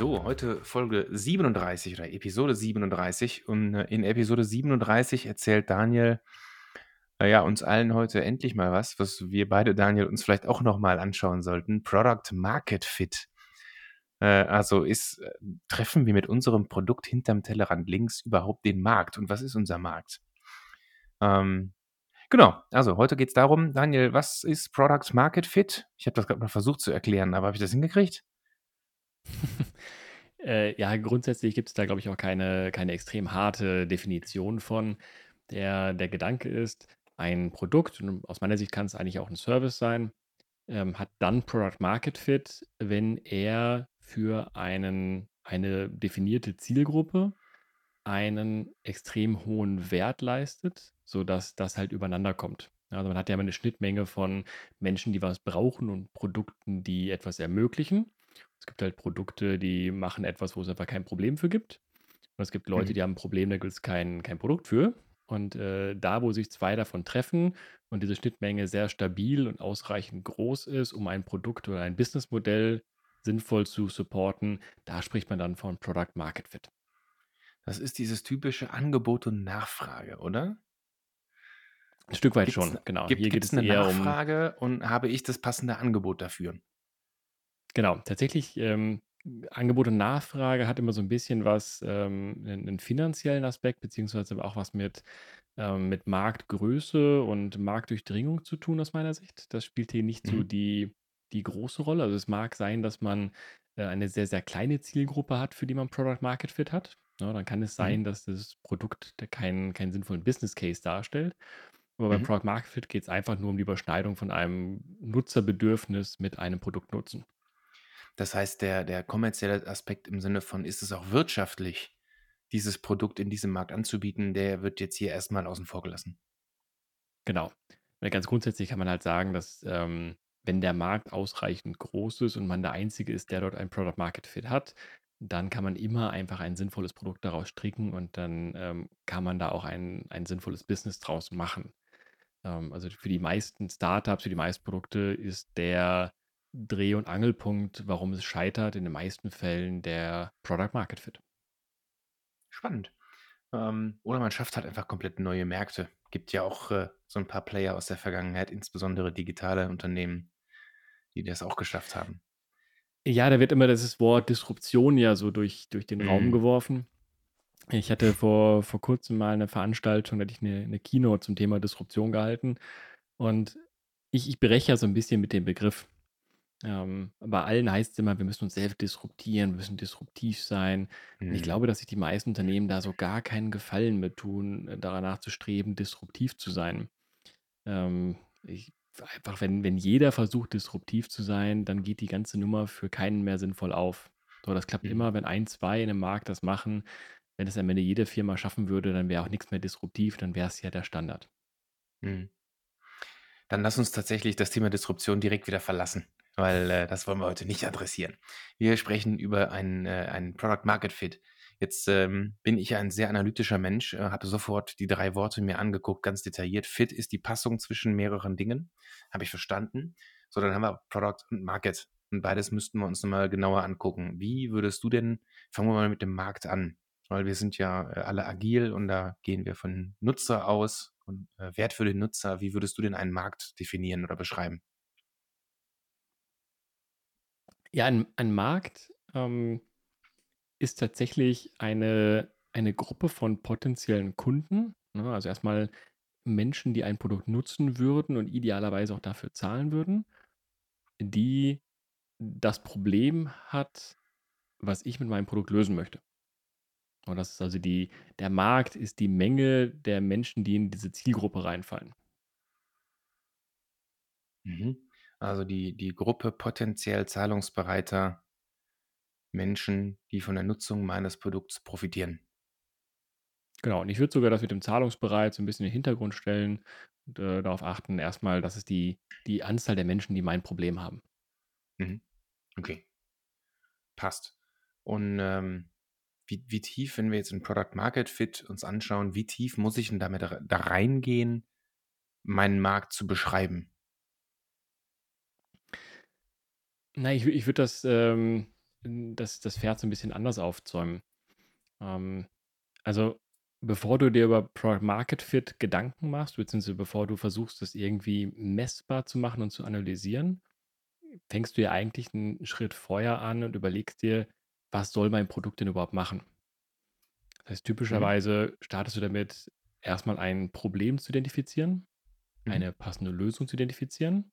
So, heute Folge 37 oder Episode 37. Und äh, in Episode 37 erzählt Daniel äh, ja, uns allen heute endlich mal was, was wir beide, Daniel, uns vielleicht auch nochmal anschauen sollten. Product Market Fit. Äh, also ist, äh, treffen wir mit unserem Produkt hinterm Tellerrand links überhaupt den Markt? Und was ist unser Markt? Ähm, genau, also heute geht es darum, Daniel, was ist Product Market Fit? Ich habe das gerade mal versucht zu erklären, aber habe ich das hingekriegt? Äh, ja, grundsätzlich gibt es da, glaube ich, auch keine, keine extrem harte Definition von. Der, der Gedanke ist, ein Produkt, und aus meiner Sicht kann es eigentlich auch ein Service sein, ähm, hat dann Product Market Fit, wenn er für einen, eine definierte Zielgruppe einen extrem hohen Wert leistet, sodass das halt übereinander kommt. Also man hat ja immer eine Schnittmenge von Menschen, die was brauchen und Produkten, die etwas ermöglichen. Es gibt halt Produkte, die machen etwas, wo es einfach kein Problem für gibt. Und es gibt Leute, Mhm. die haben ein Problem, da gibt es kein, kein Produkt für. Und äh, da, wo sich zwei davon treffen und diese Schnittmenge sehr stabil und ausreichend groß ist, um ein Produkt oder ein Businessmodell sinnvoll zu supporten, da spricht man dann von Product Market Fit. Das ist dieses typische Angebot und Nachfrage, oder? Ein Stück weit Gibt's schon, 'ne genau. gibt Hier geht gibt's es 'ne eher um Nachfrage und habe ich das passende Angebot dafür? Genau, tatsächlich, ähm, Angebot und Nachfrage hat immer so ein bisschen was, ähm 'nen 'nen finanziellen Aspekt, beziehungsweise auch was mit ähm, mit Marktgröße und Marktdurchdringung zu tun aus meiner Sicht. Das spielt hier nicht so Mhm. die die große Rolle. Also, es mag sein, dass man, äh, eine sehr, sehr kleine Zielgruppe hat, für die man Product Market Fit hat. Ne, dann kann es Mhm. sein, dass das Produkt da keinen keinen sinnvollen Business Case darstellt. Aber beim Mhm. Product Market Fit geht es einfach nur um die Überschneidung von einem Nutzerbedürfnis mit einem Produktnutzen. Das heißt, der der kommerzielle Aspekt im Sinne von: „Ist es auch wirtschaftlich, dieses Produkt in diesem Markt anzubieten“, der wird jetzt hier erst mal außen vor gelassen. Genau. Ganz grundsätzlich kann man halt sagen, dass, ähm, wenn der Markt ausreichend groß ist und man der Einzige ist, der dort ein Product Market Fit hat, dann kann man immer einfach ein sinnvolles Produkt daraus stricken und dann, ähm, kann man da auch ein ein sinnvolles Business draus machen. Ähm, also, für die meisten Startups, für die meisten Produkte ist der Dreh und Angelpunkt, warum es scheitert, in den meisten Fällen der Product Market Fit. Spannend. Ähm, oder man schafft halt einfach komplett neue Märkte. Gibt ja auch, äh, so 'n paar Player aus der Vergangenheit, insbesondere digitale Unternehmen, die das auch geschafft haben. Ja, da wird immer dieses Wort Disruption ja so durch durch den Raum Mhm. geworfen. Ich hatte vor vor Kurzem mal 'ne Veranstaltung, da hatte ich 'ne 'ne Keynote zum Thema Disruption gehalten und ich ich breche ja so 'n bisschen mit dem Begriff. Ähm, bei allen heißt's immer, wir müssen uns selbst disruptieren, wir müssen disruptiv sein. Und ich Mhm. glaube, dass sich die meisten Unternehmen da so gar keinen Gefallen mit tun, äh, danach zu streben, disruptiv zu sein. Ähm, ich einfach, wenn wenn jeder versucht, disruptiv zu sein, dann geht die ganze Nummer für keinen mehr sinnvoll auf. So, das klappt Mhm. immer, wenn 1, 2 in 'nem Markt das machen. Wenn es am Ende jede Firma schaffen würde, dann wäre auch nix mehr disruptiv, dann wäre es ja der Standard. Mhm. Dann lass uns tatsächlich das Thema Disruption direkt wieder verlassen, weil, äh, das wollen wir heute nicht adressieren. Wir sprechen über einen, äh einen Product Market Fit. Jetzt, ähm, bin ich ein sehr analytischer Mensch, äh, habe sofort die 3 Worte mir angeguckt, ganz detailliert. Fit ist die Passung zwischen mehreren Dingen, habe ich verstanden. So, dann haben wir Product und Market und beides müssten wir uns noch mal genauer angucken. Wie würdest du denn fangen wir mal mit dem Markt an, weil wir sind ja, äh, alle agil und da gehen wir von Nutzer aus und, äh, Wert für den Nutzer. Wie würdest du denn einen Markt definieren oder beschreiben? Ja, ein ein Markt, ähm, ist tatsächlich eine eine Gruppe von potenziellen Kunden, ne? Also, erstmal Menschen, die ein Produkt nutzen würden und idealerweise auch dafür zahlen würden, die das Problem hat, was ich mit meinem Produkt lösen möchte. Und das ist also die der Markt ist die Menge der Menschen, die in diese Zielgruppe reinfallen. Mhm. Also die, die Gruppe potenziell zahlungsbereiter Menschen, die von der Nutzung meines Produkts profitieren. Genau, und ich würde sogar das mit dem Zahlungsbereit so ein bisschen in den Hintergrund stellen und, äh, darauf achten, erstmal, das ist die die Anzahl der Menschen, die mein Problem haben. Mhm. Okay. Passt. Und ähm, wie, wie tief, wenn wir jetzt ein Product Market Fit uns anschauen, wie tief muss ich denn damit da da reingehen, meinen Markt zu beschreiben? Na, ich ich würde das, ähm das das Pferd so ein bisschen anders aufzäumen. Ähm, also, bevor du dir über Product Market Fit Gedanken machst, beziehungsweise bevor du versuchst, das irgendwie messbar zu machen und zu analysieren, fängst du ja eigentlich einen Schritt vorher an und überlegst dir: „Was soll mein Produkt denn überhaupt machen?“ Das heißt, Mhm. typischerweise startest du damit, erstmal ein Problem zu identifizieren, Mhm. eine passende Lösung zu identifizieren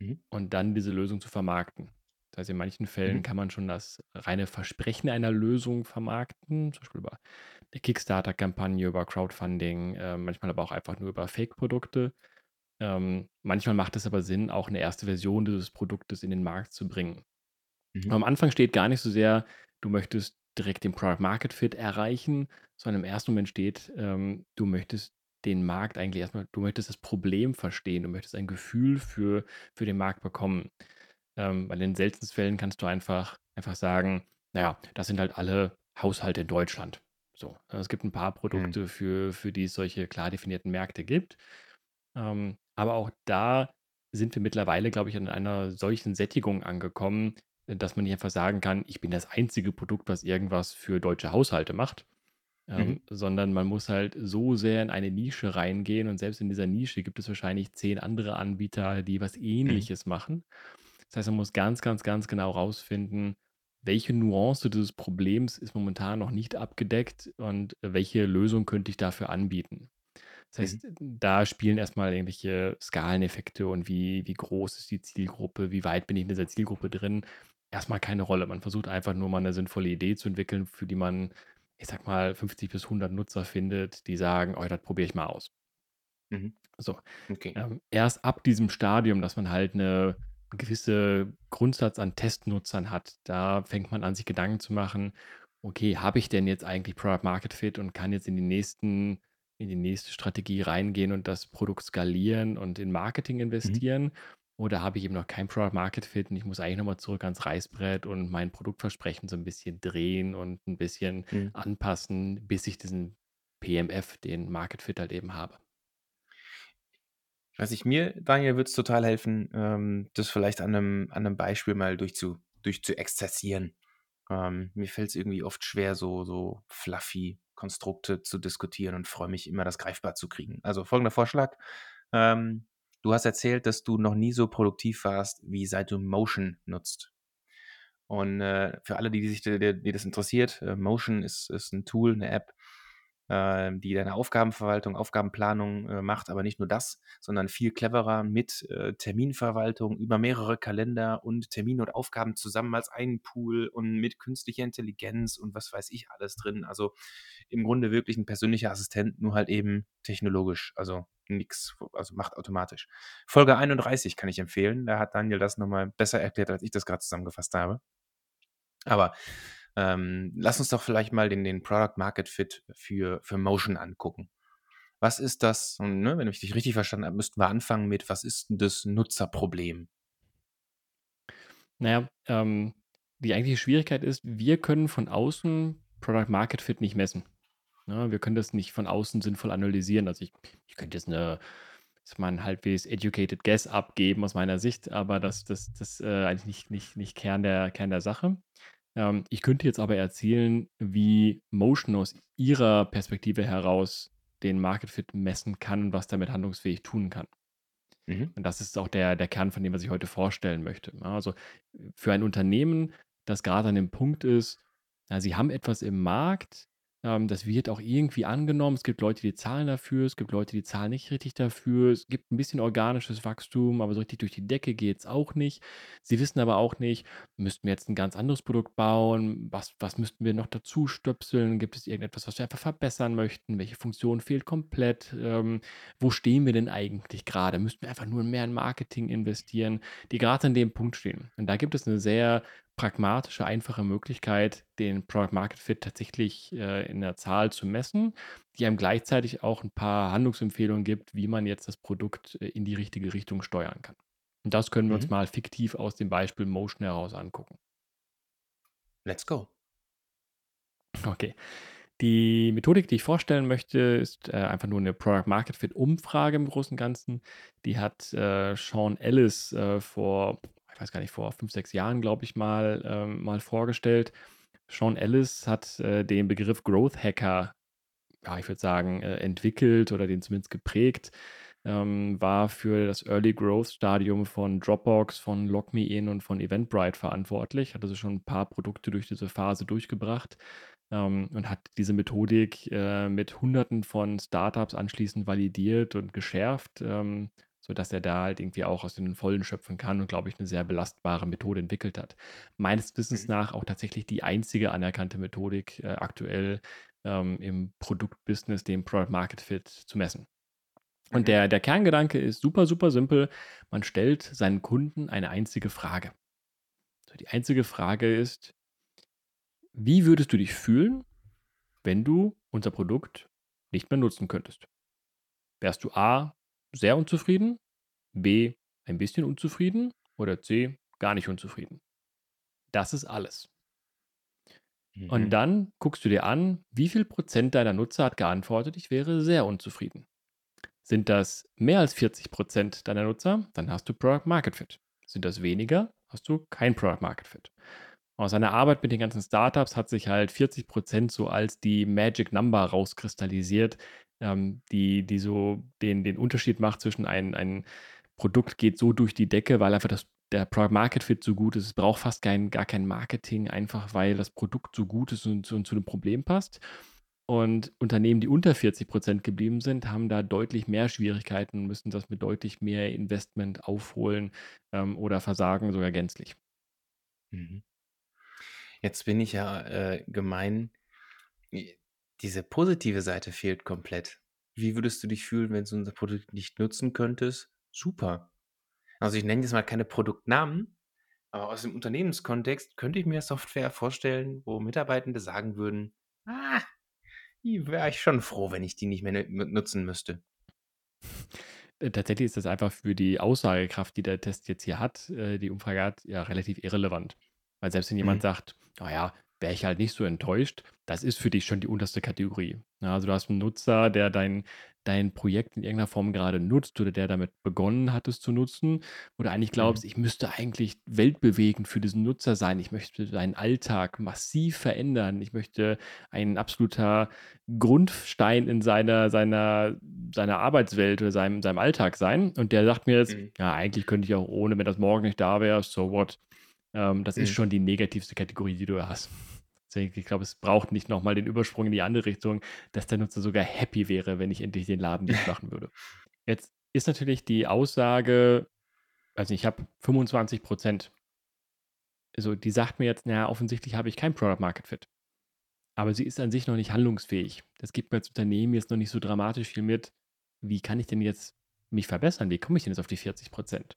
Mhm. und dann diese Lösung zu vermarkten. Das heißt, in manchen Fällen Mhm. kann man schon das reine Versprechen einer Lösung vermarkten, zum Beispiel über eine Kickstarter-Kampagne, über Crowdfunding, äh, manchmal aber auch einfach nur über Fake-Produkte. Ähm, manchmal macht es aber Sinn, auch eine erste Version dieses Produktes in den Markt zu bringen. Mhm. Am Anfang steht gar nicht so sehr, du möchtest direkt den Product Market Fit erreichen, sondern im ersten Moment steht, ähm, du möchtest den Markt eigentlich erstmal, du möchtest das Problem verstehen, du möchtest ein Gefühl für, für den Markt bekommen. Ähm, weil in den seltensten Fällen kannst du einfach, einfach sagen, naja, das sind halt alle Haushalte in Deutschland. So, äh, es gibt ein paar Mhm. Produkte, für, für die es solche klar definierten Märkte gibt. Ähm, aber auch da sind wir mittlerweile, glaube ich, an einer solchen Sättigung angekommen, dass man nicht einfach sagen kann, ich bin das einzige Produkt, was irgendwas für deutsche Haushalte macht, Mhm. ähm, sondern man muss halt so sehr in eine Nische reingehen und selbst in dieser Nische gibt es wahrscheinlich zehn andere Anbieter, die was Mhm. Ähnliches machen. Das heißt, man muss ganz, ganz, ganz genau rausfinden, welche Nuance dieses Problems ist momentan noch nicht abgedeckt und welche Lösung könnte ich dafür anbieten. Das Mhm. heißt, da spielen erstmal irgendwelche Skaleneffekte und wie, wie groß ist die Zielgruppe, wie weit bin ich in dieser Zielgruppe drin, erstmal keine Rolle. Man versucht einfach nur mal eine sinnvolle Idee zu entwickeln, für die man, ich sag mal, 50 bis 100 Nutzer findet, die sagen, oh, das probiere ich mal aus. Mhm. So, Okay. ähm, erst ab diesem Stadium, dass man halt eine gewisse Grundsatz an Testnutzern hat, da fängt man an, sich Gedanken zu machen: „Okay, habe ich denn jetzt eigentlich Product Market Fit und kann jetzt in die nächsten in die nächste Strategie reingehen und das Produkt skalieren und in Marketing Mhm. Oder habe ich eben noch kein Product Market Fit und ich muss eigentlich noch mal zurück ans Reißbrett und mein Produktversprechen so ein bisschen drehen und ein bisschen Mhm. anpassen, bis ich diesen PMF, den Market Fit halt eben habe?“ Ich weiß nicht, mir, Daniel, würde es total helfen, ähm, das vielleicht an einem, an einem Beispiel mal durchzu, durchzuexerzieren. Ähm, mir fällt es irgendwie oft schwer, so, so fluffy Konstrukte zu diskutieren und freue mich immer, das greifbar zu kriegen. Also folgender Vorschlag. Ähm, du hast erzählt, dass du noch nie so produktiv warst, wie seit du Motion nutzt. Und äh, für alle, die, die sich die, die das interessiert, äh, Motion ist, ist ein Tool, eine App, die deine Aufgabenverwaltung, Aufgabenplanung äh, macht, aber nicht nur das, sondern viel cleverer mit äh, Terminverwaltung über mehrere Kalender und Termine und Aufgaben zusammen als einen Pool und mit künstlicher Intelligenz und was weiß ich alles drin. Also im Grunde wirklich ein persönlicher Assistent, nur halt eben technologisch. Also nichts, also macht automatisch. Folge 31 kann ich empfehlen. Da hat Daniel das nochmal besser erklärt, als ich das gerade zusammengefasst habe. Aber ähm, lass uns doch vielleicht mal den, den Product Market Fit für, für Motion angucken. Was ist das? Und ne, wenn ich dich richtig verstanden habe, müssten wir anfangen mit, was ist denn das Nutzerproblem? Na ja, ähm, die eigentliche Schwierigkeit ist, wir können von außen Product Market Fit nicht messen, ne? Wir können das nicht von außen sinnvoll analysieren. Also, ich ich könnte jetzt 'ne sage mal 'n halbwegs educated guess abgeben aus meiner Sicht, aber das das das, äh, eigentlich nicht nicht nicht Kern der Kern der Sache. Ähm, ich könnte jetzt aber erzählen, wie Motion aus ihrer Perspektive heraus den Market Fit messen kann und was damit handlungsfähig tun kann. Mhm. Und das ist auch der der Kern von dem, was ich heute vorstellen möchte? Also, für ein Unternehmen, das gerade an dem Punkt ist, ja, sie haben etwas im Markt, Ähm, das wird auch irgendwie angenommen. Es gibt Leute, die zahlen dafür, es gibt Leute, die zahlen nicht richtig dafür. Es gibt ein bisschen organisches Wachstum, aber so richtig durch die Decke geht es auch nicht. Sie wissen aber auch nicht, müssten wir jetzt ein ganz anderes Produkt bauen? Was was müssten wir noch dazu stöpseln? Gibt es irgendetwas, was wir einfach verbessern möchten? Welche Funktion fehlt komplett? Ähm, wo stehen wir denn eigentlich gerade? Müssten wir einfach nur mehr in Marketing investieren? Die gerade an dem Punkt stehen. Und da gibt es eine sehr pragmatische, einfache Möglichkeit, den Product Market Fit tatsächlich äh, in der Zahl zu messen, die einem gleichzeitig auch ein paar Handlungsempfehlungen gibt, wie man jetzt das Produkt äh, in die richtige Richtung steuern kann. Und das können wir uns Mhm. mal fiktiv aus dem Beispiel Motion heraus angucken. Let's go. Okay. Die Methodik, die ich vorstellen möchte, ist äh, einfach nur eine Product Market Fit Umfrage im Großen und Ganzen. Die hat äh, Sean Ellis äh, vor, ich weiß gar nicht, vor fünf, sechs Jahren, glaube ich, mal, ähm, mal vorgestellt. Sean Ellis hat äh, den Begriff Growth Hacker, ja, ich würde sagen, äh, entwickelt oder den zumindest geprägt. Ähm, war für das Early Growth Stadium von Dropbox, von LogMeIn und von Eventbrite verantwortlich. Hat also schon ein paar Produkte durch diese Phase durchgebracht ähm, und hat diese Methodik äh, mit Hunderten von Startups anschließend validiert und geschärft, ähm, sodass er da halt irgendwie auch aus den Vollen schöpfen kann und, glaube ich, eine sehr belastbare Methode entwickelt hat. Meines Wissens Mhm. nach auch tatsächlich die einzige anerkannte Methodik äh, aktuell ähm, im Produktbusiness, den Product Market Fit zu messen. Und Mhm. der, der Kerngedanke ist super, super simpel. Man stellt seinen Kunden eine einzige Frage. So, die einzige Frage ist, wie würdest du dich fühlen, wenn du unser Produkt nicht mehr nutzen könntest? Wärst du A, sehr unzufrieden, B, ein bisschen unzufrieden oder C, gar nicht unzufrieden? Das ist alles. Und Mhm. dann guckst du dir an, wie viel Prozent deiner Nutzer hat geantwortet, ich wäre sehr unzufrieden. Sind das mehr als 40 Prozent deiner Nutzer, dann hast du Product Market Fit. Sind das weniger, hast du kein Product Market Fit. Aus seiner Arbeit mit den ganzen Startups hat sich halt 40 Prozent so als die Magic Number rauskristallisiert, ähm, die, die so den, den Unterschied macht zwischen ein, ein Produkt geht so durch die Decke, weil einfach das, der Product Market Fit so gut ist. Es braucht fast kein, gar kein Marketing, einfach weil das Produkt so gut ist und, und zu dem Problem passt. Und Unternehmen, die unter 40 Prozent geblieben sind, haben da deutlich mehr Schwierigkeiten und müssen das mit deutlich mehr Investment aufholen ähm, oder versagen sogar gänzlich. Mhm. Jetzt bin ich ja äh, gemein. Diese positive Seite fehlt komplett. Wie würdest du dich fühlen, wenn du unser Produkt nicht nutzen könntest? Super. Also ich nenne jetzt mal keine Produktnamen, aber aus dem Unternehmenskontext könnte ich mir Software vorstellen, wo Mitarbeitende sagen würden, ah, die wäre ich schon froh, wenn ich die nicht mehr nu- nutzen müsste. Äh, Tatsächlich ist das einfach für die Aussagekraft, die der Test jetzt hier hat, äh, die Umfrage hat, ja relativ irrelevant. Weil selbst wenn jemand Mhm. sagt, naja, wäre ich halt nicht so enttäuscht, das ist für dich schon die unterste Kategorie. Ja, also du hast einen Nutzer, der dein, dein Projekt in irgendeiner Form gerade nutzt oder der damit begonnen hat, es zu nutzen, du eigentlich glaubst, Mhm. ich müsste eigentlich weltbewegend für diesen Nutzer sein. Ich möchte seinen Alltag massiv verändern. Ich möchte ein absoluter Grundstein in seiner, seiner, seiner Arbeitswelt oder seinem, seinem Alltag sein. Und der sagt mir jetzt, Mhm. ja, eigentlich könnte ich auch ohne, wenn das morgen nicht da wäre, so what. Ähm, das ist Mhm. schon die negativste Kategorie, die du hast. Deswegen, ich glaube, es braucht nicht nochmal den Übersprung in die andere Richtung, dass der Nutzer sogar happy wäre, wenn ich endlich den Laden dicht machen würde. Jetzt ist natürlich die Aussage, also ich habe 25 Prozent. Also die sagt mir jetzt, naja, offensichtlich habe ich kein Product Market Fit. Aber sie ist an sich noch nicht handlungsfähig. Das gibt mir als Unternehmen jetzt noch nicht so dramatisch viel mit. Wie kann ich denn jetzt mich verbessern? Wie komme ich denn jetzt auf die 40 Prozent?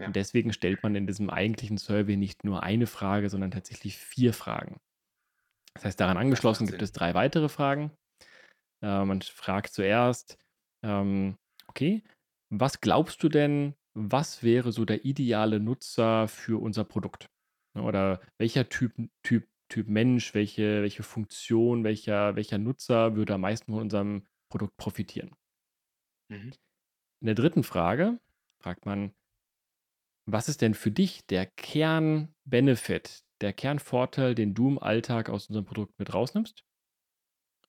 Ja. Und deswegen stellt man in diesem eigentlichen Survey nicht nur eine Frage, sondern tatsächlich vier Fragen. Das heißt, daran angeschlossen gibt es drei weitere Fragen. Äh, man fragt zuerst, ähm, okay, was glaubst du denn, was wäre so der ideale Nutzer für unser Produkt? Ne, Oder welcher Typ, Typ, Typ Mensch, welche, welche Funktion, welcher, welcher Nutzer würde am meisten von unserem Produkt profitieren? Mhm. In der dritten Frage fragt man, was ist denn für dich der Kern-Benefit, der Kernvorteil, den du im Alltag aus unserem Produkt mit rausnimmst?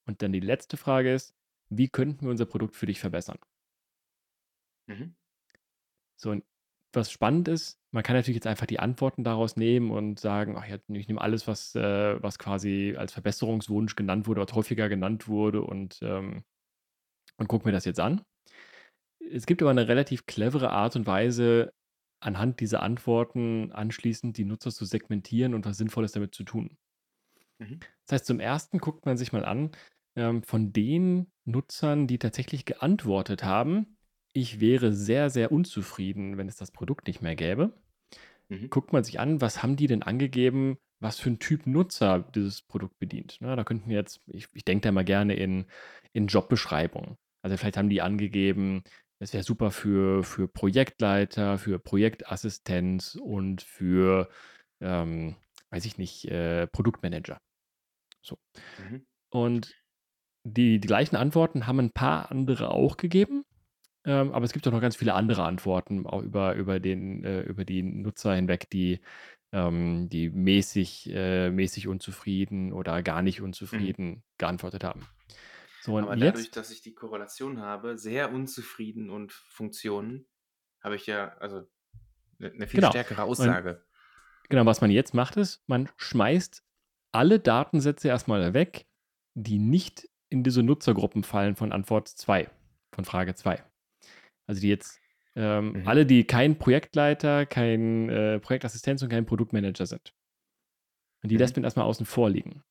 Und dann die letzte Frage ist, wie könnten wir unser Produkt für dich verbessern? Mhm. So, und was spannend ist, man kann natürlich jetzt einfach die Antworten daraus nehmen und sagen, ach ja, ich nehme alles, was, äh, was quasi als Verbesserungswunsch genannt wurde oder häufiger genannt wurde und, ähm, und gucke mir das jetzt an. Es gibt aber eine relativ clevere Art und Weise, anhand dieser Antworten anschließend die Nutzer zu segmentieren und was Sinnvolles damit zu tun. Mhm. Das heißt, zum ersten guckt man sich mal an, ähm, von den Nutzern, die tatsächlich geantwortet haben, ich wäre sehr, sehr unzufrieden, wenn es das Produkt nicht mehr gäbe. Mhm. Guckt man sich an, was haben die denn angegeben, was für ein Typ Nutzer dieses Produkt bedient. Ne, da könnten wir jetzt, ich, ich denke da mal gerne in, in Jobbeschreibungen. Also vielleicht haben die angegeben, es wäre super für, für Projektleiter, für Projektassistenz und für, ähm, weiß ich nicht, äh, Produktmanager. So. Mhm. Und die, die gleichen Antworten haben ein paar andere auch gegeben. Ähm, aber es gibt auch noch ganz viele andere Antworten, auch über, über, den, äh, über die Nutzer hinweg, die, ähm, die mäßig, äh, mäßig unzufrieden oder gar nicht Mhm. unzufrieden geantwortet haben. So, und Aber dadurch, jetzt, dass ich die Korrelation habe, sehr unzufrieden und Funktionen, habe ich ja also eine, eine viel genau. stärkere Und Aussage. genau, was man jetzt macht, ist, man schmeißt alle Datensätze erstmal weg, die nicht in diese Nutzergruppen fallen von Antwort 2, von Frage 2. Also die jetzt ähm, Mhm. alle, die kein Projektleiter, kein äh, Projektassistenz und kein Produktmanager sind. Und die Mhm. lässt man erstmal außen vor liegen.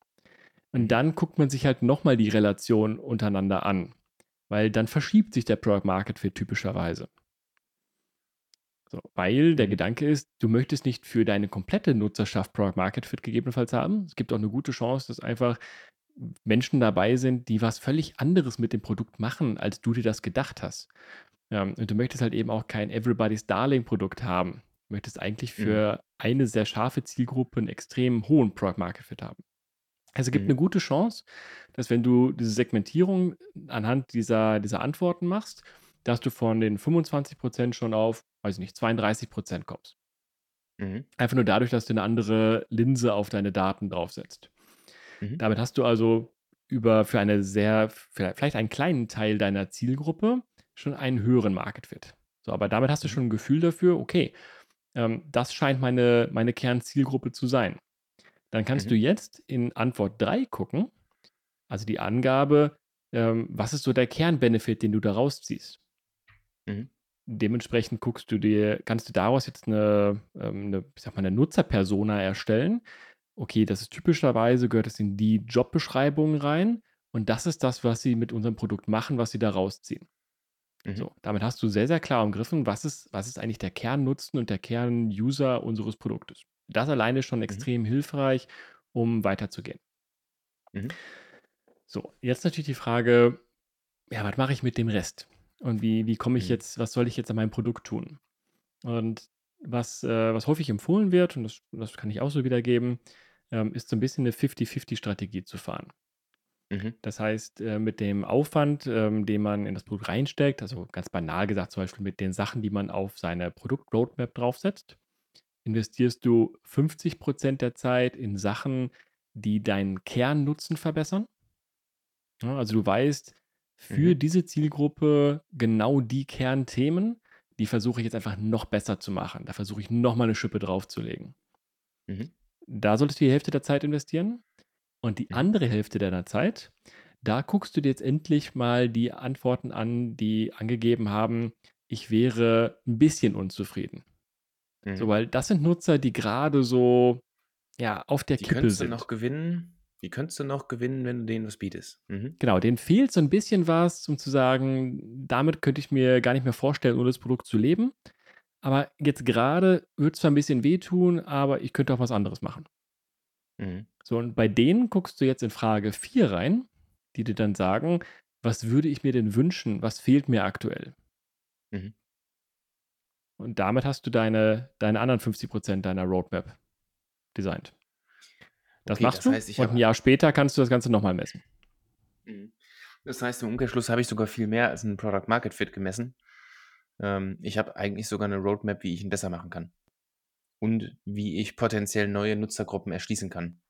Und dann guckt man sich halt nochmal die Relation untereinander an. Weil dann verschiebt sich der Product Market Fit typischerweise. So, weil der Mhm. Gedanke ist, du möchtest nicht für deine komplette Nutzerschaft Product Market Fit gegebenenfalls haben. Es gibt auch eine gute Chance, dass einfach Menschen dabei sind, die was völlig anderes mit dem Produkt machen, als du dir das gedacht hast. Und du möchtest halt eben auch kein Everybody's Darling Produkt haben. Du möchtest eigentlich Mhm. für eine sehr scharfe Zielgruppe einen extrem hohen Product Market Fit haben. Also es gibt Mhm. eine gute Chance, dass wenn du diese Segmentierung anhand dieser, dieser Antworten machst, dass du von den 25% schon auf, weiß ich nicht, 32% kommst. Mhm. Einfach nur dadurch, dass du eine andere Linse auf deine Daten draufsetzt. Mhm. Damit hast du also über für eine sehr, vielleicht einen kleinen Teil deiner Zielgruppe schon einen höheren Market Fit. So, aber damit hast du Mhm. schon ein Gefühl dafür, okay, ähm, das scheint meine, meine Kernzielgruppe zu sein. Dann kannst du Mhm. jetzt in Antwort 3 gucken, also die Angabe, ähm, was ist so der Kernbenefit, den du da rausziehst. Mhm. Dementsprechend guckst du dir, kannst du daraus jetzt eine, ähm, eine, ich sag mal, eine Nutzerpersona erstellen. Okay, das ist typischerweise, gehört es in die Jobbeschreibung rein und das ist das, was sie mit unserem Produkt machen, was sie da rausziehen. Mhm. So, damit hast du sehr, sehr klar umgriffen, was ist, was ist eigentlich der Kernnutzen und der Kernuser unseres Produktes. Das alleine ist schon Mhm. extrem hilfreich, um weiterzugehen. Mhm. So, jetzt natürlich die Frage, ja, was mache ich mit dem Rest? Und wie, wie komme ich Mhm. jetzt, was soll ich jetzt an meinem Produkt tun? Und was, äh, was häufig empfohlen wird, und das, das kann ich auch so wiedergeben, ähm, ist so ein bisschen eine 50-50-Strategie zu fahren. Mhm. Das heißt, äh, mit dem Aufwand, ähm, den man in das Produkt reinsteckt, also ganz banal gesagt, zum Beispiel mit den Sachen, die man auf seine Produkt-Roadmap draufsetzt, investierst du 50% der Zeit in Sachen, die deinen Kernnutzen verbessern. Also du weißt, für Mhm. diese Zielgruppe genau die Kernthemen, die versuche ich jetzt einfach noch besser zu machen. Da versuche ich nochmal eine Schippe draufzulegen. Mhm. Da solltest du die Hälfte der Zeit investieren. Und die Mhm. andere Hälfte deiner Zeit, da guckst du dir jetzt endlich mal die Antworten an, die angegeben haben, ich wäre ein bisschen unzufrieden. So, Mhm. weil das sind Nutzer, die gerade so ja, auf der Die Kippe könntest du sind. noch gewinnen. Die könntest du noch gewinnen, wenn du denen was bietest. Mhm. Genau, denen fehlt so ein bisschen was, um zu sagen, damit könnte ich mir gar nicht mehr vorstellen, ohne das Produkt zu leben. Aber jetzt gerade wird es zwar ein bisschen wehtun, aber ich könnte auch was anderes machen. Mhm. So, und bei denen guckst du jetzt in Frage 4 rein, die dir dann sagen, was würde ich mir denn wünschen? Was fehlt mir aktuell? Mhm. Und damit hast du deine, deine anderen 50% deiner Roadmap designt. Das Okay, machst das du heißt, ich und ein Jahr später kannst du das Ganze nochmal messen. Mhm. Das heißt, im Umkehrschluss habe ich sogar viel mehr als 'n Product Market Fit gemessen. Ähm, ich habe eigentlich sogar eine Roadmap, wie ich ihn besser machen kann. Und wie ich potenziell neue Nutzergruppen erschließen kann.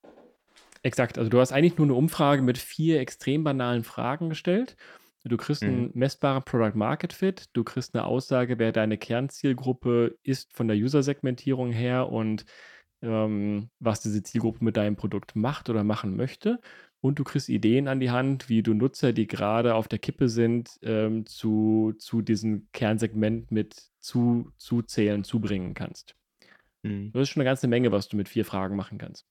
Exakt, also du hast eigentlich nur eine Umfrage mit vier extrem banalen Fragen gestellt Du kriegst Mhm. 'n messbaren Product Market Fit. Du kriegst 'ne Aussage, wer deine Kernzielgruppe ist von der User-Segmentierung her und, ähm, was diese Zielgruppe mit deinem Produkt macht oder machen möchte. Und du kriegst Ideen an die Hand, wie du Nutzer, die gerade auf der Kippe sind, ähm, zu zu diesem Kernsegment mit zu zuzählen, zubringen kannst. Mhm. Das ist schon 'ne ganze Menge, was du mit 4 Fragen machen kannst.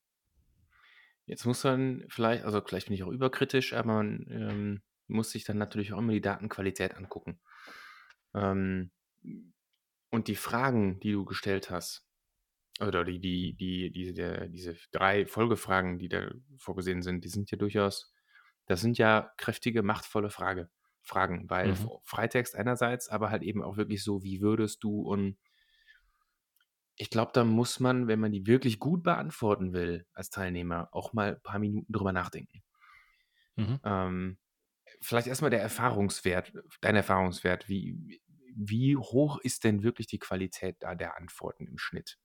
Jetzt muss man vielleicht also vielleicht bin ich auch überkritisch, aber man, ähm, muss sich dann natürlich auch immer die Datenqualität angucken. Ähm, und die Fragen, die du gestellt hast oder die die die diese der diese 3 Folgefragen, die da vorgesehen sind, die sind ja durchaus das sind ja kräftige, machtvolle Frage Fragen, weil Mhm. Freitext einerseits, aber halt eben auch wirklich so: „Wie würdest du“ und ich glaube, da muss man, wenn man die wirklich gut beantworten will als Teilnehmer, auch mal paar Minuten drüber nachdenken. Mhm. Ähm, vielleicht erst mal der Erfahrungswert dein Erfahrungswert. Wie wie hoch ist denn wirklich die Qualität da der Antworten im Schnitt?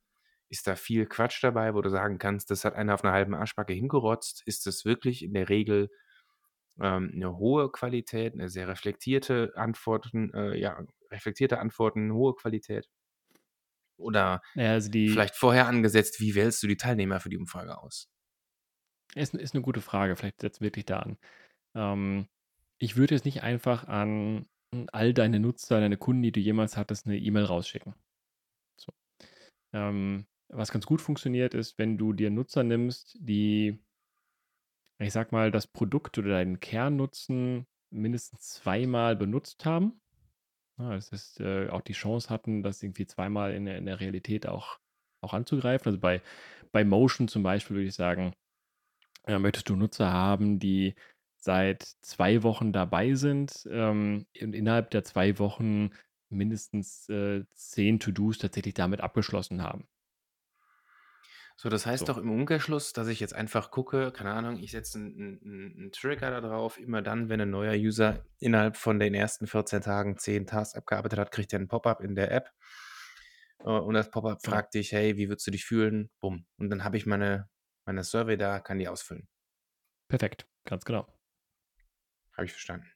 Ist da viel Quatsch dabei, wo du sagen kannst, das hat einer auf 'ner halben Arschbacke hingerotzt? Ist das wirklich in der Regel, ähm, 'ne hohe Qualität, 'ne sehr reflektierte Antworten äh, ja, reflektierte Antworten, hohe Qualität? Oder ja, also die vielleicht vorher angesetzt, wie wählst du die Teilnehmer für die Umfrage aus? Ist ist 'ne gute Frage. Vielleicht setzt's wirklich da an. Ähm, ich würde jetzt nicht einfach an, hm, all deine Nutzer, deine Kunden, die du jemals hattest, 'ne E-Mail rausschicken. So. Ähm, was ganz gut funktioniert, ist, wenn du dir Nutzer nimmst, die ich sage mal, das Produkt oder deinen Kernnutzen mindestens zweimal benutzt haben. Ja, das heißt, äh, auch die Chance hatten, das irgendwie zweimal in der in der Realität auch auch anzugreifen. Also, bei bei Motion zum Beispiel würde ich sagen, äh, möchtest du Nutzer haben, die seit 2 Wochen dabei sind, ähm, und innerhalb der 2 Wochen mindestens, äh, 10 To-dos tatsächlich damit abgeschlossen haben. So, das heißt So. doch im Umkehrschluss, dass ich jetzt einfach gucke, keine Ahnung, ich setze 'n 'n 'n 'n Trigger da drauf. Immer dann, wenn 'n neuer User innerhalb von den ersten 14 Tagen 10 Tasks abgearbeitet hat, kriegt er 'n Pop-up in der App. Äh, und das Pop-up Genau. fragt dich: „Hey, wie würdest du dich fühlen?“ Bumm. Und dann habe ich meine meine Survey da, kann die ausfüllen. Perfekt, ganz genau. Habe ich verstanden.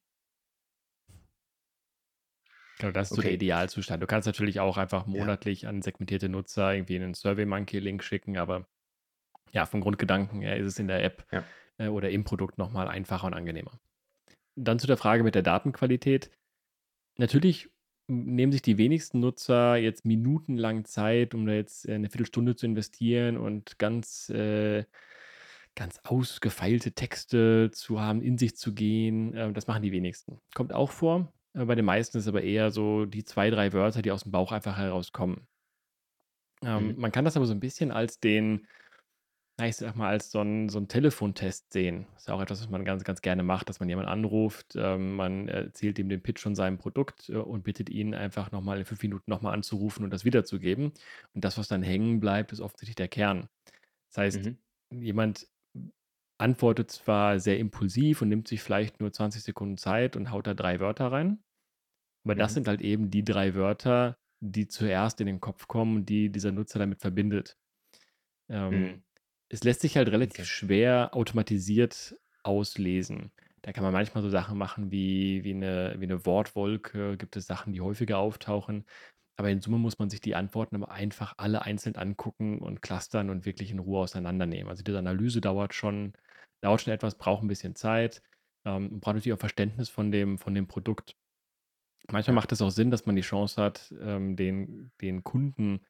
Genau, das ist so der. Idealzustand. Du kannst natürlich auch einfach Ja. monatlich an segmentierte Nutzer irgendwie 'nen SurveyMonkey-Link schicken, aber ja, vom Grundgedanken her ist es in der App, Ja. äh, oder im Produkt noch mal einfacher und angenehmer. Dann zu der Frage mit der Datenqualität. Natürlich nehmen sich die wenigsten Nutzer jetzt minutenlang Zeit, um da jetzt, äh, 'ne Viertelstunde zu investieren und ganz, äh ganz ausgefeilte Texte zu haben, in sich zu gehen. Ähm, das machen die wenigsten. Kommt auch vor, äh, bei den meisten ist es aber eher so die 2, 3 Wörter, die aus'm Bauch einfach herauskommen. Ähm, Mhm. man kann das aber so 'n bisschen als den na, ich sage mal, als so 'n so 'n Telefontest sehen. Ist ja auch etwas, was man ganz, ganz gerne macht, dass man jemanden anruft, ähm, man erzählt ihm den Pitch von seinem Produkt, äh, und bittet ihn einfach noch mal in 5 Minuten noch mal anzurufen und das wiederzugeben. Und das, was dann hängen bleibt, ist offensichtlich der Kern. Das heißt, Mhm. jemand antwortet zwar sehr impulsiv und nimmt sich vielleicht nur 20 Sekunden Zeit und haut da 3 Wörter rein, aber das Mhm. sind halt eben die 3 Wörter, die zuerst in den Kopf kommen, die dieser Nutzer damit verbindet. Ähm, Mhm. es lässt sich halt relativ schwer automatisiert auslesen. Da kann man manchmal so Sachen machen wie wie 'ne wie 'ne Wortwolke, gibt es Sachen, die häufiger auftauchen. Aber in Summe muss man sich die Antworten aber einfach alle einzeln angucken und clustern und wirklich in Ruhe auseinandernehmen. Also, diese Analyse dauert schon dauert schon etwas, braucht 'n bisschen Zeit, ähm, braucht natürlich auch Verständnis von dem von dem Produkt. Manchmal Ja. macht es auch Sinn, dass man die Chance hat, ähm, den den Kunden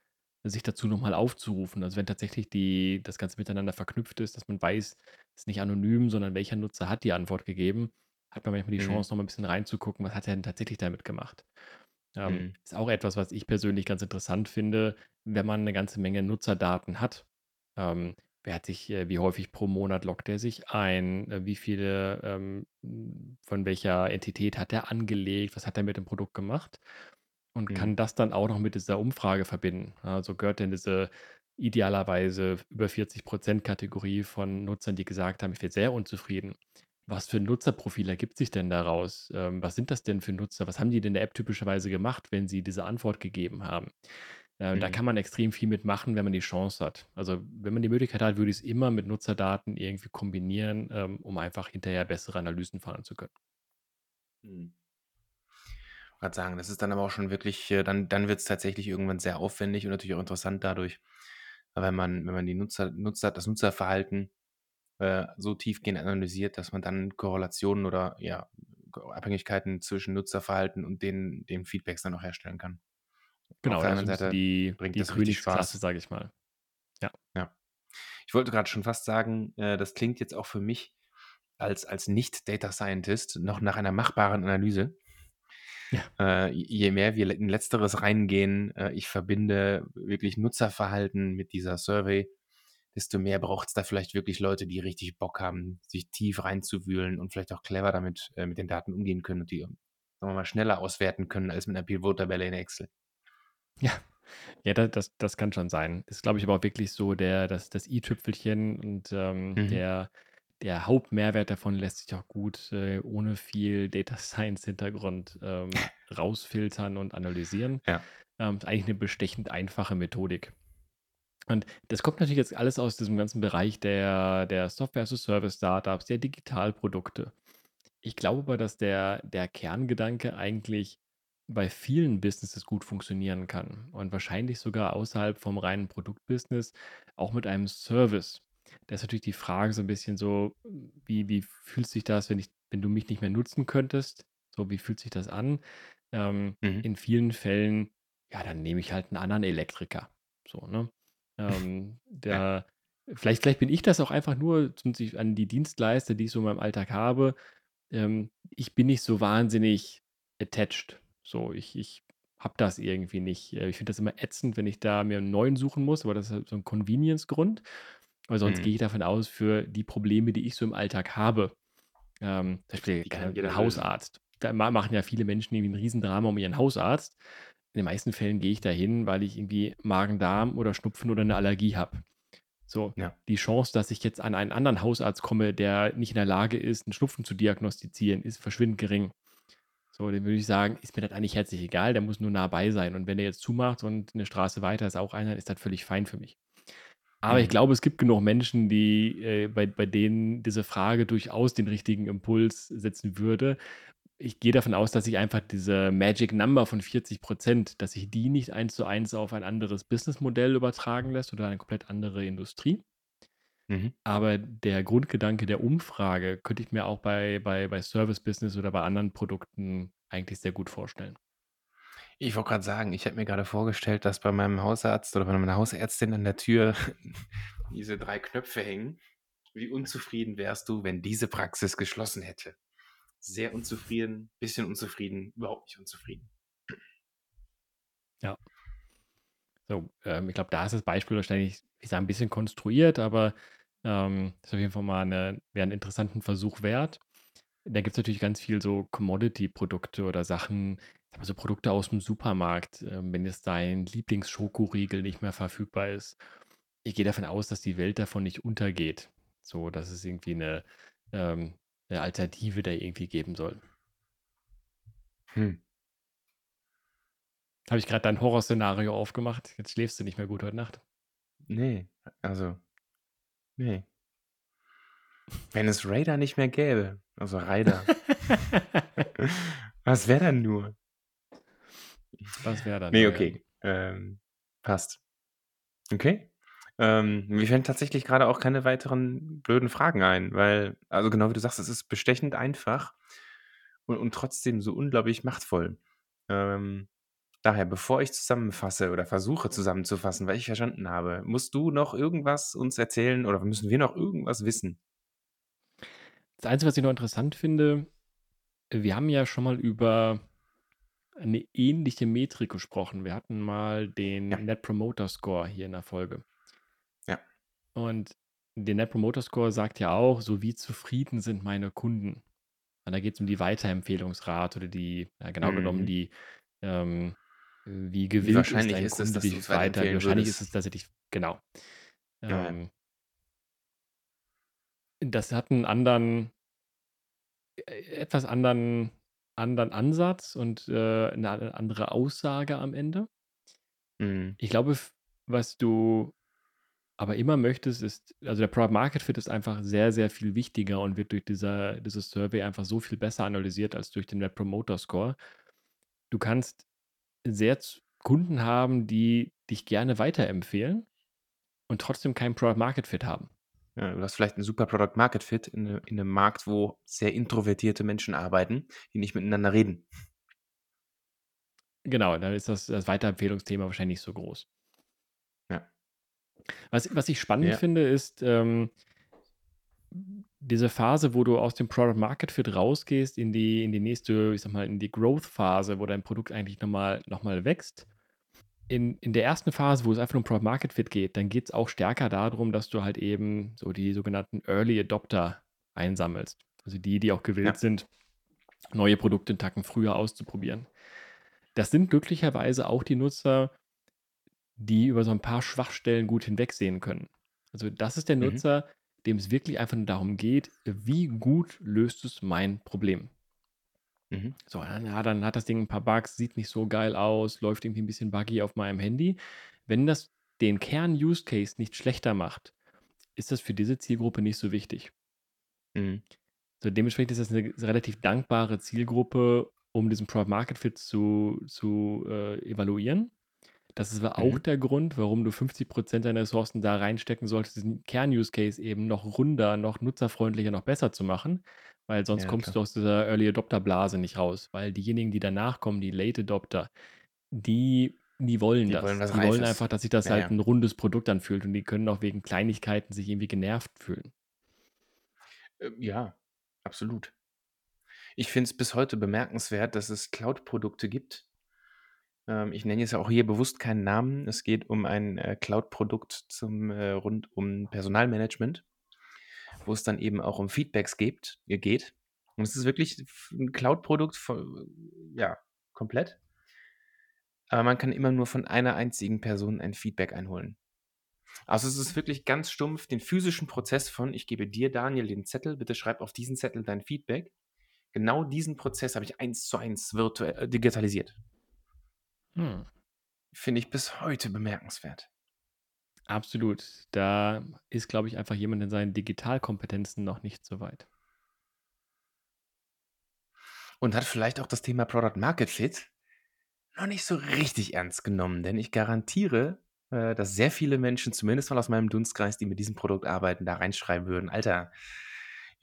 sich dazu noch mal aufzurufen. Also, wenn tatsächlich die das Ganze miteinander verknüpft ist, dass man weiß, ist nicht anonym, sondern welcher Nutzer hat die Antwort gegeben, hat man manchmal die Mhm. Chance, noch mal 'n bisschen reinzugucken, was hat er denn tatsächlich damit gemacht? Ähm, Mhm. ist auch etwas, was ich persönlich ganz interessant finde, wenn man 'ne ganze Menge Nutzerdaten hat. Ähm, wer hat sich äh, wie häufig pro Monat loggt er sich ein? Äh, wie viele, ähm, hm, von welcher Entität hat er angelegt? Was hat er mit dem Produkt gemacht? Und Mhm. kann das dann auch noch mit dieser Umfrage verbinden. Also, gehört denn diese idealerweise über 40 % Kategorie von Nutzern, die gesagt haben: „Ich bin sehr unzufrieden.“ Was für 'n Nutzerprofil ergibt sich denn daraus? Ähm, was sind das denn für Nutzer? Was haben die denn in der App typischerweise gemacht, wenn sie diese Antwort gegeben haben? Äh, da Mhm. kann man extrem viel mit machen, wenn man die Chance hat. Also, wenn man die Möglichkeit hat, würde ich's immer mit Nutzerdaten irgendwie kombinieren, ähm, um einfach hinterher bessere Analysen fahren zu können. Mhm. Grad sagen, das ist dann aber auch schon wirklich äh, dann dann wird's tatsächlich irgendwann sehr aufwendig und natürlich auch interessant dadurch, wenn man wenn man die Nutzer Nutzer das Nutzerverhalten, äh, so tiefgehend analysiert, dass man dann Korrelationen oder, ja, Abhängigkeiten zwischen Nutzerverhalten und den den Feedbacks dann auch herstellen kann. Auf Genau, der das ist so anderen Seite die bringt die das richtig Königsklasse, Spaß. sage ich mal. Ja. Ja. Ich wollte grad schon fast sagen, äh, das klingt jetzt auch für mich als als Nicht-Data Scientist noch nach einer machbaren Analyse. Ja. Äh, je mehr wir in Letzteres reingehen, äh, ich verbinde wirklich Nutzerverhalten mit dieser Survey, desto mehr braucht's da vielleicht wirklich Leute, die richtig Bock haben, sich tief reinzuwühlen und vielleicht auch clever damit äh, mit den Daten umgehen können und die, sagen wir mal, schneller auswerten können als mit 'ner Pivot-Tabelle in Excel. Ja. Ja, da das das kann schon sein. Ist, glaube ich, aber auch wirklich so der das das i-Tüpfelchen und, ähm, Mhm. der der Hauptmehrwert davon lässt sich auch gut, äh, ohne viel Data Science Hintergrund, ähm, rausfiltern und analysieren. Ja. Ähm, ist eigentlich 'ne bestechend einfache Methodik. Und das kommt natürlich jetzt alles aus diesem ganzen Bereich der der Software-as-a-Service-Startups, der Digitalprodukte. Ich glaube aber, dass der der Kerngedanke eigentlich bei vielen Businesses gut funktionieren kann und wahrscheinlich sogar außerhalb vom reinen Produktbusiness auch mit einem Service. Da ist natürlich die Frage so 'n bisschen so, wie wie fühlt sich das, wenn ich wenn du mich nicht mehr nutzen könntest? So, wie fühlt sich das an? Ähm, Mhm. in vielen Fällen, ja, dann nehme ich halt 'n anderen Elektriker, so, ne? Ähm, Ja. da vielleicht vielleicht bin ich das auch einfach nur an die Dienstleister, die ich so in meinem Alltag habe. Ähm, ich bin nicht so wahnsinnig attached. So, ich ich habe das irgendwie nicht. Äh, ich finde das immer ätzend, wenn ich da mir 'n neuen suchen muss, aber das ist halt so 'n Convenience-Grund. Weil sonst gehe Mhm. ich davon aus, für die Probleme, die ich so im Alltag habe, ähm, zum Beispiel, Die keine kann Ahnung, jeder 'n lösen. Hausarzt. Da ma machen ja viele Menschen irgendwie 'n Riesendrama um ihren Hausarzt. In den meisten Fällen gehe ich da hin, weil ich irgendwie Magen-Darm oder Schnupfen oder 'ne Allergie habe. So, Ja. die Chance, dass ich jetzt an einen anderen Hausarzt komme, der nicht in der Lage ist, 'n Schnupfen zu diagnostizieren, ist verschwindend gering. So, dem würde ich sagen, ist mir das eigentlich herzlich egal, der muss nur nah bei sein. Und wenn der jetzt zumacht und 'ne Straße weiter ist auch einer, ist das völlig fein für mich. Aber ich Mhm. glaube, es gibt genug Menschen, die, äh bei bei denen diese Frage durchaus den richtigen Impuls setzen würde. Ich gehe davon aus, dass sich einfach diese Magic Number von 40 %, dass sich die nicht eins zu eins auf ein anderes Businessmodell übertragen lässt oder eine komplett andere Industrie. Mhm. Aber der Grundgedanke der Umfrage könnte ich mir auch bei bei bei Service Business oder bei anderen Produkten eigentlich sehr gut vorstellen. Ich wollte grad sagen, ich hätte mir grade vorgestellt, dass bei meinem Hausarzt oder bei meiner Hausärztin an der Tür diese 3 Knöpfe hängen. Wie unzufrieden wärst du, wenn diese Praxis geschlossen hätte? Sehr unzufrieden, bisschen unzufrieden, überhaupt nicht unzufrieden. Ja. So, ähm, ich glaube, da ist das Beispiel wahrscheinlich, ich sage 'n bisschen konstruiert, aber, ähm, ist auf jeden Fall mal 'ne wäre 'n interessanten Versuch wert. Da gibt's natürlich ganz viel so Commodity-Produkte oder Sachen, also Produkte aus'm Supermarkt, ähm, wenn jetzt dein Lieblings-Schokoriegel nicht mehr verfügbar ist. Ich gehe davon aus, dass die Welt davon nicht untergeht, so dass es irgendwie 'ne, ähm 'ne Alternative da irgendwie geben soll. Hm. Habe ich grad dein Horrorszenario aufgemacht? Jetzt schläfst du nicht mehr gut heute Nacht. Ne, also ne. Wenn es Raider nicht mehr gäbe, also Raider. Was wäre dann nur? Was wäre dann Ne, nur, ja. okay, ähm, passt. Okay. Ähm, mir fällen tatsächlich grade auch keine weiteren blöden Fragen ein, weil also genau wie du sagst, es ist bestechend einfach und und trotzdem so unglaublich machtvoll. Ähm, daher, bevor ich zusammenfasse oder versuche zusammenzufassen, was ich verstanden habe, musst du noch irgendwas uns erzählen oder müssen wir noch irgendwas wissen? Das Einzige, was ich noch interessant finde, wir haben ja schon mal über eine ähnliche Metrik gesprochen. Wir hatten mal den Ja. Net Promoter Score hier in der Folge. Ja. Und der Net Promoter Score sagt ja auch, so: „Wie zufrieden sind meine Kunden?“ Und da geht's um die Weiterempfehlungsrate oder die ja, genau genommen Mhm. die, ähm wie Wie gewillt ist wahrscheinlich ein ist es, Kunde, dass du dich weiter wie wahrscheinlich ist es, würdest? dass er dich genau. Ja. Ähm das hat 'n anderen äh, etwas anderen anderen Ansatz und, äh, 'ne a andere Aussage am Ende. Mhm. Ich glaube, was du aber immer möchtest, ist also der Product Market Fit ist einfach sehr, sehr viel wichtiger und wird durch dieser dieses Survey einfach so viel besser analysiert als durch den Net Promoter Score. Du kannst sehr z Kunden haben, die dich gerne weiterempfehlen und trotzdem keinen Product Market Fit haben. Ja, du hast vielleicht 'n super Product Market Fit in 'ne in 'nem Markt, wo sehr introvertierte Menschen arbeiten, die nicht miteinander reden. Genau, dann ist das das Weiterempfehlungsthema wahrscheinlich nicht so groß. Ja. Was was ich spannend Ja. finde, ist, ähm diese Phase, wo du aus dem Product Market Fit rausgehst in die in die nächste, ich sage mal, in die Growth-Phase, wo dein Produkt eigentlich noch mal noch mal wächst. In in der ersten Phase, wo es einfach um Product Market Fit geht, dann geht's auch stärker da drum, dass du halt eben so die sogenannten Early Adopter einsammelst. Also die, die auch gewillt Ja. sind, neue Produkte 'n Tacken früher auszuprobieren. Das sind glücklicherweise auch die Nutzer, die über so 'n paar Schwachstellen gut hinwegsehen können. Also, das ist der Mhm. Dem es wirklich einfach nur darum geht: „Wie gut löst es mein Problem?“ Mhm. So, dann ja, dann hat das Ding 'n paar Bugs, sieht nicht so geil aus, läuft irgendwie 'n bisschen buggy auf meinem Handy. Wenn das den Kern-Use-Case nicht schlechter macht, ist das für diese Zielgruppe nicht so wichtig. Mhm. So, dementsprechend ist das 'ne relativ dankbare Zielgruppe, um diesen Product Market Fit zu zu, äh, evaluieren. Das ist aber auch Mhm. der Grund, warum du 50% deiner Ressourcen da reinstecken solltest, diesen Kern-Use-Case eben noch runder, noch nutzerfreundlicher, noch besser zu machen, weil sonst Ja, kommst klar. du aus dieser Early-Adopter-Blase nicht raus. Weil diejenigen, die danach kommen, die Late Adopter, die die wollen Die wollen das. was Die wollen Reifes. einfach, dass sich das Ja, halt ja. 'n rundes Produkt anfühlt und die können auch wegen Kleinigkeiten sich irgendwie genervt fühlen. Ähm, ja, absolut. Ich finde es bis heute bemerkenswert, dass es Cloud-Produkte gibt ähm, ich nenne jetzt auch hier bewusst keinen Namen. Es geht um ein, äh, Cloud-Produkt zum, äh rund um Personalmanagement, wo es dann eben auch um Feedbacks gibt äh, geht. Und es ist wirklich f 'n Cloud-Produkt vo ja, komplett. Aber man kann immer nur von einer einzigen Person ein Feedback einholen. Also, es ist wirklich ganz stumpf den physischen Prozess von: „Ich gebe dir, Daniel, den Zettel, bitte schreib auf diesen Zettel dein Feedback.“ Genau diesen Prozess habe ich 1 zu 1 virtue äh, digitalisiert. Hm. Finde ich bis heute bemerkenswert. Absolut. Da ist, glaube ich, einfach jemand in seinen Digitalkompetenzen noch nicht so weit. Und hat vielleicht auch das Thema Product Market Fit noch nicht so richtig ernst genommen, denn ich garantiere, äh, dass sehr viele Menschen, zumindest mal aus meinem Dunstkreis, die mit diesem Produkt arbeiten, da reinschreiben würden: „Alter,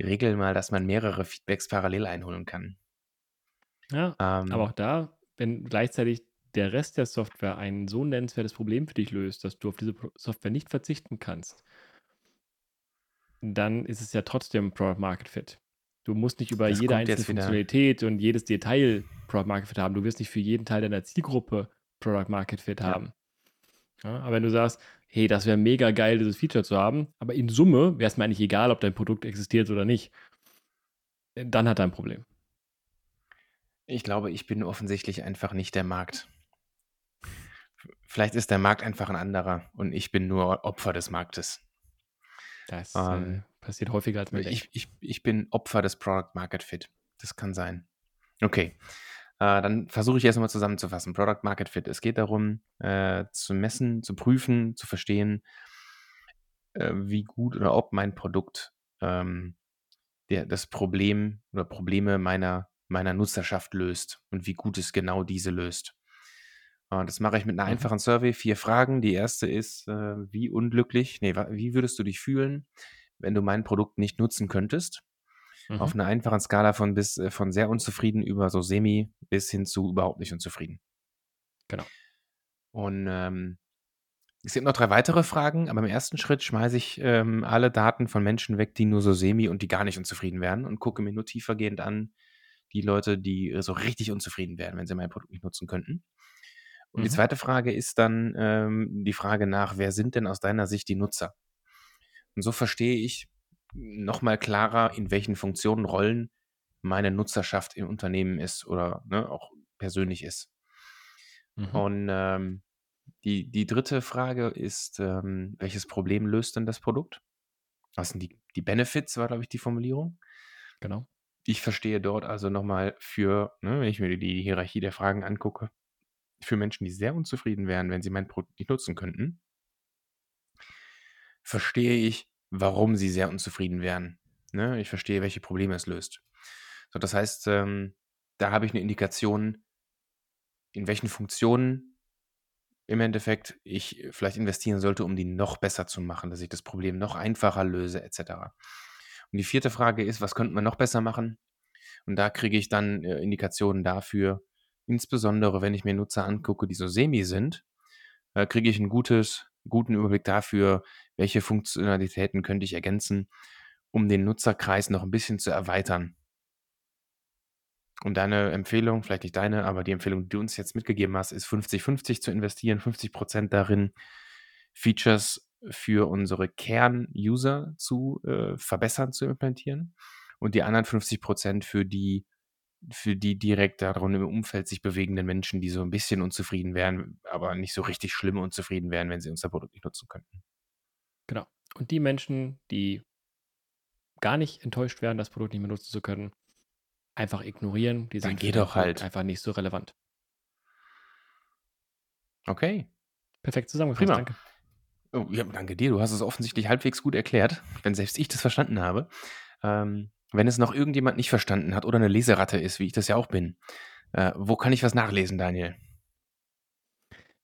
regel mal, dass man mehrere Feedbacks parallel einholen kann.“ Ja, aber Ähm auch da, wenn gleichzeitig der Rest der Software ein so nennenswertes Problem für dich löst, dass du auf diese Pro Software nicht verzichten kannst dann ist es ja trotzdem Product Market Fit. Du musst nicht über Das jede einzelne Funktionalität und jedes Detail Product Market Fit haben. Du wirst nicht für jeden Teil deiner Zielgruppe Product Market Fit Ja. haben. Ja, aber wenn du sagst: „Hey, das wäre mega geil, dieses Feature zu haben, aber in Summe wäre es mir eigentlich egal, ob dein Produkt existiert oder nicht“ äh, dann hat er 'n Problem. Ich glaube, ich bin offensichtlich einfach nicht der Markt. Vielleicht ist der Markt einfach 'n anderer und ich bin nur Opfer des Marktes. Das, äh, Ähm, passiert häufiger, als man denkt. ich ich ich bin Opfer des Product Market Fit. Das kann sein. Okay, äh, dann versuche ich erst mal zusammenzufassen. Product Market Fit. Es geht darum, äh, zu messen, zu prüfen, zu verstehen äh, wie gut oder ob mein Produkt, ähm, der das Problem oder Probleme meiner meiner Nutzerschaft löst und wie gut es genau diese löst. Äh, das mache ich mit 'ner Mhm. einfachen Survey, 4 Fragen. Die erste ist, äh: „Wie unglücklich ne, wa wie würdest du dich fühlen, wenn du mein Produkt nicht nutzen könntest?“ Auf Mhm. 'ner einfachen Skala von bis äh, von sehr unzufrieden über so semi bis hin zu überhaupt nicht unzufrieden. Genau. Und, ähm, es gibt noch 3 weitere Fragen, aber im 1. Schritt schmeiße ich, ähm, alle Daten von Menschen weg, die nur so semi und die gar nicht unzufrieden wären und gucke mir nur tiefergehend an die Leute, die, so richtig unzufrieden wären, wenn sie mein Produkt nicht nutzen könnten. Und die Mhm. 2. Frage ist dann, ähm, die Frage nach: „Wer sind denn aus deiner Sicht die Nutzer?“ Und so verstehe ich noch mal klarer, in welchen Funktionen, Rollen meine Nutzerschaft im Unternehmen ist oder, ne, auch persönlich ist. Mhm. Und, ähm, die die 3. Frage ist, ähm: „Welches Problem löst denn das Produkt?“ Was sind die die Benefits, war, glaube ich, die Formulierung. Genau. Ich verstehe dort also noch mal für ne, wenn ich mir die Hierarchie der Fragen angucke, für Menschen, die sehr unzufrieden wären, wenn sie mein Produkt nicht nutzen könnten verstehe ich, warum sie sehr unzufrieden wären. Ne? Ich verstehe, welche Probleme es löst. So, das heißt, ähm, da habe ich eine Indikation, in welchen Funktionen im Endeffekt ich vielleicht investieren sollte, um die noch besser zu machen, dass ich das Problem noch einfacher löse, etc. Und die vierte Frage ist, was könnte man noch besser machen? Und da kriege ich dann äh, Indikationen dafür, insbesondere wenn ich mir Nutzer angucke, die so semi sind, äh, kriege ich einen gutes, guten Überblick dafür, welche Funktionalitäten könnte ich ergänzen, um den Nutzerkreis noch ein bisschen zu erweitern. Und deine Empfehlung, vielleicht nicht deine, aber die Empfehlung, die du uns jetzt mitgegeben hast, ist 50-50 zu investieren, 50 Prozent darin, Features für unsere Kern-User zu äh, verbessern, zu implementieren und die anderen 50 Prozent für die, für die direkt darin im Umfeld sich bewegenden Menschen, die so ein bisschen unzufrieden wären, aber nicht so richtig schlimm unzufrieden wären, wenn sie unser Produkt nicht nutzen könnten. Genau. Und die Menschen, die gar nicht enttäuscht wären, das Produkt nicht mehr nutzen zu können, einfach ignorieren. Die Dann sind geh für dein doch halt. einfach nicht so relevant. Okay. Perfekt zusammengefasst, Prima. danke. Oh, ja, danke dir. Du hast es offensichtlich halbwegs gut erklärt, wenn selbst ich das verstanden habe. Ähm, wenn es noch irgendjemand nicht verstanden hat oder eine Leseratte ist, wie ich das ja auch bin, äh, wo kann ich was nachlesen, Daniel?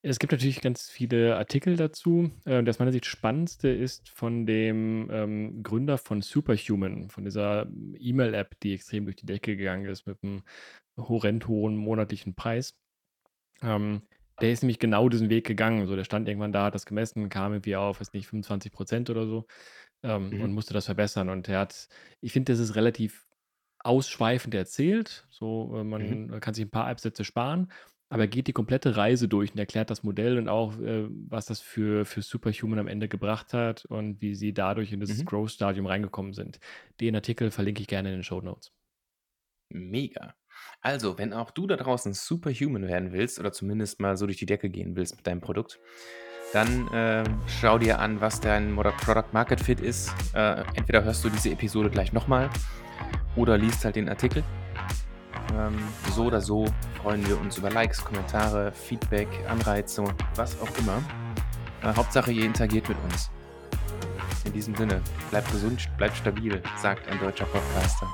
Es gibt natürlich ganz viele Artikel dazu. Äh, das meiner Sicht spannendste ist von dem ähm, Gründer von Superhuman, von dieser E-Mail-App, die extrem durch die Decke gegangen ist mit einem horrend hohen monatlichen Preis. Ähm, der ist nämlich genau diesen Weg gegangen. So, der stand irgendwann da, hat das gemessen, kam irgendwie auf, weiß nicht, 25 Prozent oder so ähm, Mhm. und musste das verbessern. Und er hat, ich finde, das ist relativ ausschweifend erzählt. So, äh, Mhm. man kann sich ein paar Absätze sparen, aber er geht die komplette Reise durch und erklärt das Modell und auch, äh, was das für, für Superhuman am Ende gebracht hat und wie sie dadurch in dieses Mhm. Growth-Stadium reingekommen sind. Den Artikel verlinke ich gerne in den Show Notes. Mega. Also, wenn auch du da draußen superhuman werden willst oder zumindest mal so durch die Decke gehen willst mit deinem Produkt, dann äh, schau dir an, was dein Product Market Fit ist. Äh, entweder hörst du diese Episode gleich nochmal oder liest halt den Artikel. Ähm, so oder so freuen wir uns über Likes, Kommentare, Feedback, Anreize, was auch immer. Äh, Hauptsache, ihr interagiert mit uns. In diesem Sinne, bleibt gesund, bleibt stabil, sagt ein deutscher Podcaster.